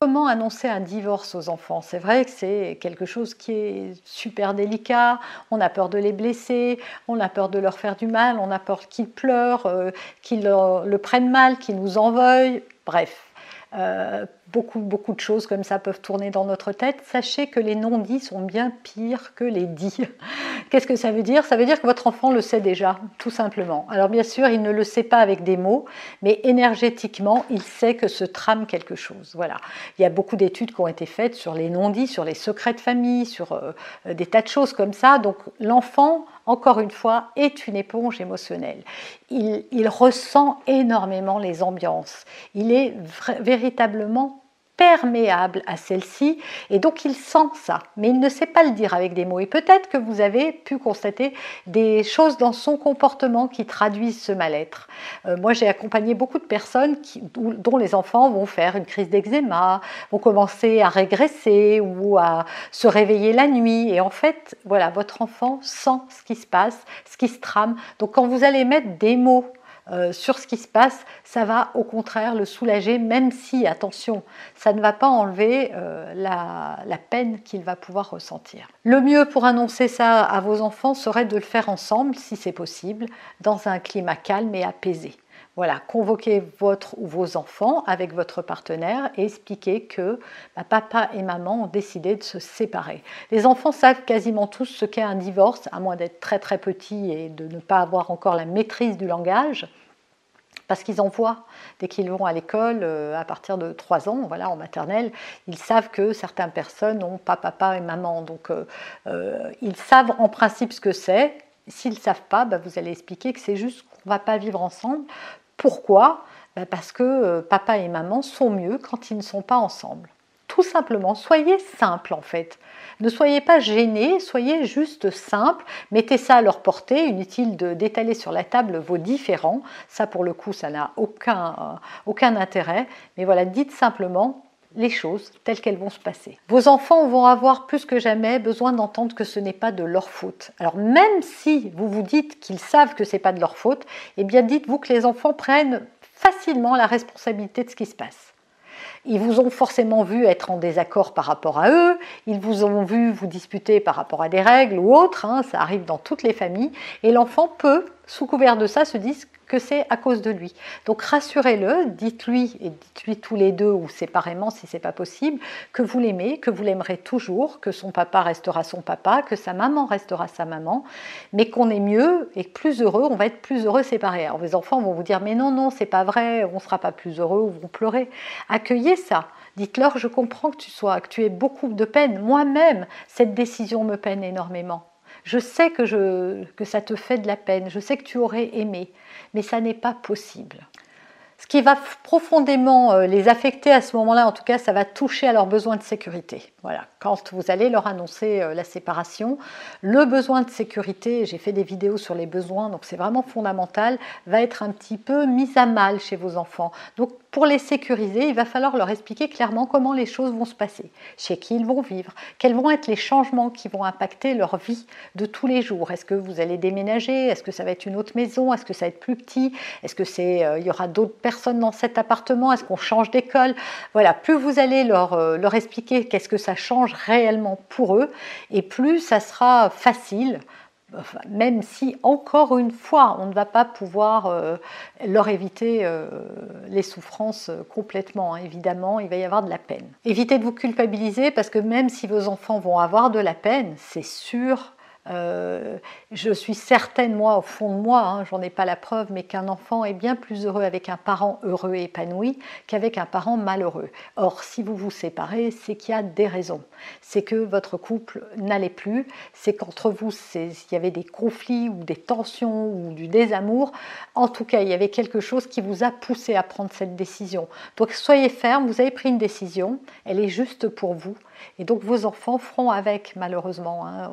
Comment annoncer un divorce aux enfants? C'est vrai que c'est quelque chose qui est super délicat, on a peur de les blesser, on a peur de leur faire du mal, on a peur qu'ils pleurent, euh, qu'ils le prennent mal, qu'ils nous en veuillent, bref. Euh, beaucoup, beaucoup de choses comme ça peuvent tourner dans notre tête. Sachez que les non-dits sont bien pires que les dits. Qu'est-ce que ça veut dire? Ça veut dire que votre enfant le sait déjà, tout simplement. Alors bien sûr, il ne le sait pas avec des mots, mais énergétiquement, il sait que se trame quelque chose. Voilà. Il y a beaucoup d'études qui ont été faites sur les non-dits, sur les secrets de famille, sur euh, des tas de choses comme ça. Donc l'enfant encore une fois, est une éponge émotionnelle. Il, ressent énormément les ambiances. Il est véritablement perméable à celle-ci et donc il sent ça, mais il ne sait pas le dire avec des mots. Et peut-être que vous avez pu constater des choses dans son comportement qui traduisent ce mal-être. Euh, moi, j'ai accompagné beaucoup de personnes dont les enfants vont faire une crise d'eczéma, vont commencer à régresser ou à se réveiller la nuit. Et en fait, voilà, votre enfant sent ce qui se passe, ce qui se trame. Donc quand vous allez mettre des mots euh, sur ce qui se passe, ça va au contraire le soulager, même si, attention, ça ne va pas enlever euh, la, la, peine qu'il va pouvoir ressentir. Le mieux pour annoncer ça à vos enfants serait de le faire ensemble, si c'est possible, dans un climat calme et apaisé. Voilà, convoquez votre ou vos enfants avec votre partenaire et expliquez que bah, papa et maman ont décidé de se séparer. Les enfants savent quasiment tous ce qu'est un divorce, à moins d'être très très petits et de ne pas avoir encore la maîtrise du langage parce qu'ils en voient dès qu'ils vont à l'école euh, à partir de 3 ans, voilà, en maternelle, ils savent que certaines personnes n'ont pas papa et maman. Donc euh, euh, ils savent en principe ce que c'est. S'ils ne savent pas, bah, vous allez expliquer que c'est juste qu'on ne va pas vivre ensemble pourquoi? Ben, Parce que euh, papa et maman sont mieux quand ils ne sont pas ensemble. Tout simplement, soyez simple en fait. Ne soyez pas gênés, soyez juste simple. Mettez ça à leur portée. Inutile d'étaler sur la table vos différents. Ça, pour le coup, ça n'a aucun, euh, aucun intérêt. Mais voilà, dites simplement les choses telles qu'elles vont se passer. Vos enfants vont avoir plus que jamais besoin d'entendre que ce n'est pas de leur faute. Alors même si vous vous dites qu'ils savent que ce n'est pas de leur faute, eh bien dites-vous que les enfants prennent facilement la responsabilité de ce qui se passe. Ils vous ont forcément vu être en désaccord par rapport à eux, ils vous ont vu vous disputer par rapport à des règles ou autres, hein, ça arrive dans toutes les familles, et l'enfant peut, sous couvert de ça, se dire que c'est à cause de lui. Donc rassurez-le, dites-lui et dites-lui tous les deux ou séparément si c'est pas possible que vous l'aimez, que vous l'aimerez toujours, que son papa restera son papa, que sa maman restera sa maman, mais qu'on est mieux et plus heureux, on va être plus heureux séparés. Alors vos enfants vont vous dire mais non non, c'est pas vrai, on sera pas plus heureux ou vont pleurer. Accueillez ça. Dites-leur, je comprends que tu sois, que tu aies beaucoup de peine. Moi-même, cette décision me peine énormément. Je sais que, je, que ça te fait de la peine, je sais que tu aurais aimé, mais ça n'est pas possible. Ce qui va profondément euh, les affecter à ce moment-là, en tout cas, ça va toucher à leurs besoins de sécurité. Voilà, quand vous allez leur annoncer euh, la séparation, le besoin de sécurité, j'ai fait des vidéos sur les besoins, donc c'est vraiment fondamental, va être un petit peu mis à mal chez vos enfants. Pour les sécuriser, il va falloir leur expliquer clairement comment les choses vont se passer, chez qui ils vont vivre, quels vont être les changements qui vont impacter leur vie de tous les jours. Est-ce que vous allez déménager? Est-ce que ça va être une autre maison? Est-ce que ça va être plus petit? Est-ce que c'est euh, y aura d'autres personnes dans cet appartement? Est-ce qu'on change d'école? Voilà, plus vous allez leur, euh, leur expliquer qu'est-ce que ça change réellement pour eux, et plus ça sera facile même si encore une fois on ne va pas pouvoir euh, leur éviter euh, les souffrances complètement, hein. évidemment il va y avoir de la peine. Évitez de vous culpabiliser parce que même si vos enfants vont avoir de la peine, c'est sûr Euh, je suis certaine, moi, au fond de moi, hein, j'en ai pas la preuve, mais qu'un enfant est bien plus heureux avec un parent heureux et épanoui qu'avec un parent malheureux. Or, si vous vous séparez, c'est qu'il y a des raisons. C'est que votre couple n'allait plus, c'est qu'entre vous, il y avait des conflits ou des tensions ou du désamour. En tout cas, il y avait quelque chose qui vous a poussé à prendre cette décision. Donc, soyez ferme, vous avez pris une décision, elle est juste pour vous. Et donc vos enfants feront avec, malheureusement. Hein.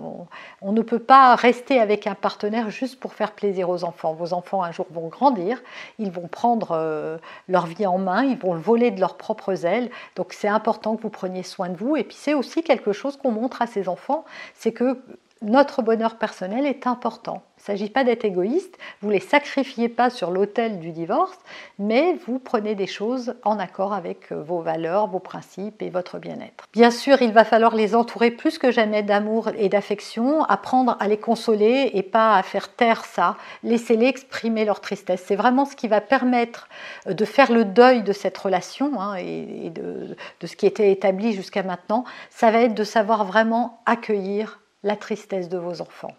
On, ne peut pas rester avec un partenaire juste pour faire plaisir aux enfants. Vos enfants un jour vont grandir, ils vont prendre euh, leur vie en main, ils vont le voler de leurs propres ailes. Donc c'est important que vous preniez soin de vous. Et puis c'est aussi quelque chose qu'on montre à ces enfants, c'est que notre bonheur personnel est important. Il ne s'agit pas d'être égoïste, vous ne les sacrifiez pas sur l'autel du divorce, mais vous prenez des choses en accord avec euh, vos valeurs, vos principes et votre bien-être. Bien sûr, il va falloir les entourer plus que jamais d'amour et d'affection, apprendre à les consoler et pas à faire taire ça. Laissez-les exprimer leur tristesse. C'est vraiment ce qui va permettre euh, de faire le deuil de cette relation hein, et, de, de ce qui était établi jusqu'à maintenant. Ça va être de savoir vraiment accueillir la tristesse de vos enfants.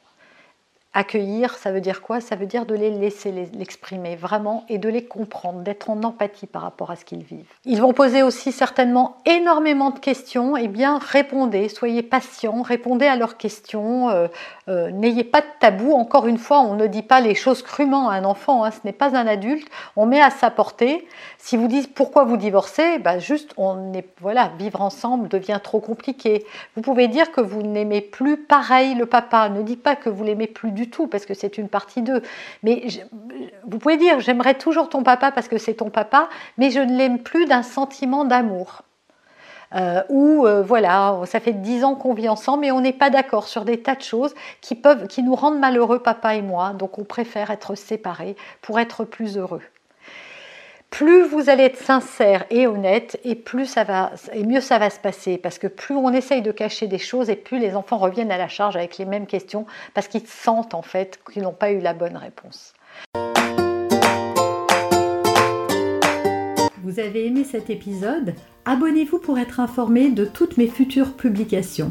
Accueillir, ça veut dire quoi? Ça veut dire de les laisser l'exprimer vraiment et de les comprendre, d'être en empathie par rapport à ce qu'ils vivent. Ils vont poser aussi certainement énormément de questions. eh bien, répondez, soyez patients, répondez à leurs questions. Euh, euh, n'ayez pas de tabou. Encore une fois, on ne dit pas les choses crûment à un enfant. Hein, ce n'est pas un adulte. On met à sa portée. Si vous dites pourquoi vous divorcez, bah juste, on est voilà, vivre ensemble devient trop compliqué. Vous pouvez dire que vous n'aimez plus pareil le papa. Ne dites pas que vous l'aimez plus du tout parce que c'est une partie d'eux. Mais vous pouvez dire j'aimerais toujours ton papa parce que c'est ton papa, mais je ne l'aime plus d'un sentiment d'amour. Euh, ou euh, voilà, ça fait dix ans qu'on vit ensemble et on n'est pas d'accord sur des tas de choses qui peuvent, qui nous rendent malheureux, papa et moi. Donc on préfère être séparés pour être plus heureux plus vous allez être sincère et honnête, et plus ça et mieux ça va se passer. Parce que plus on essaye de cacher des choses, et plus les enfants reviennent à la charge avec les mêmes questions, parce qu'ils sentent en fait qu'ils n'ont pas eu la bonne réponse. Vous avez aimé cet épisode? Abonnez-vous pour être informé de toutes mes futures publications.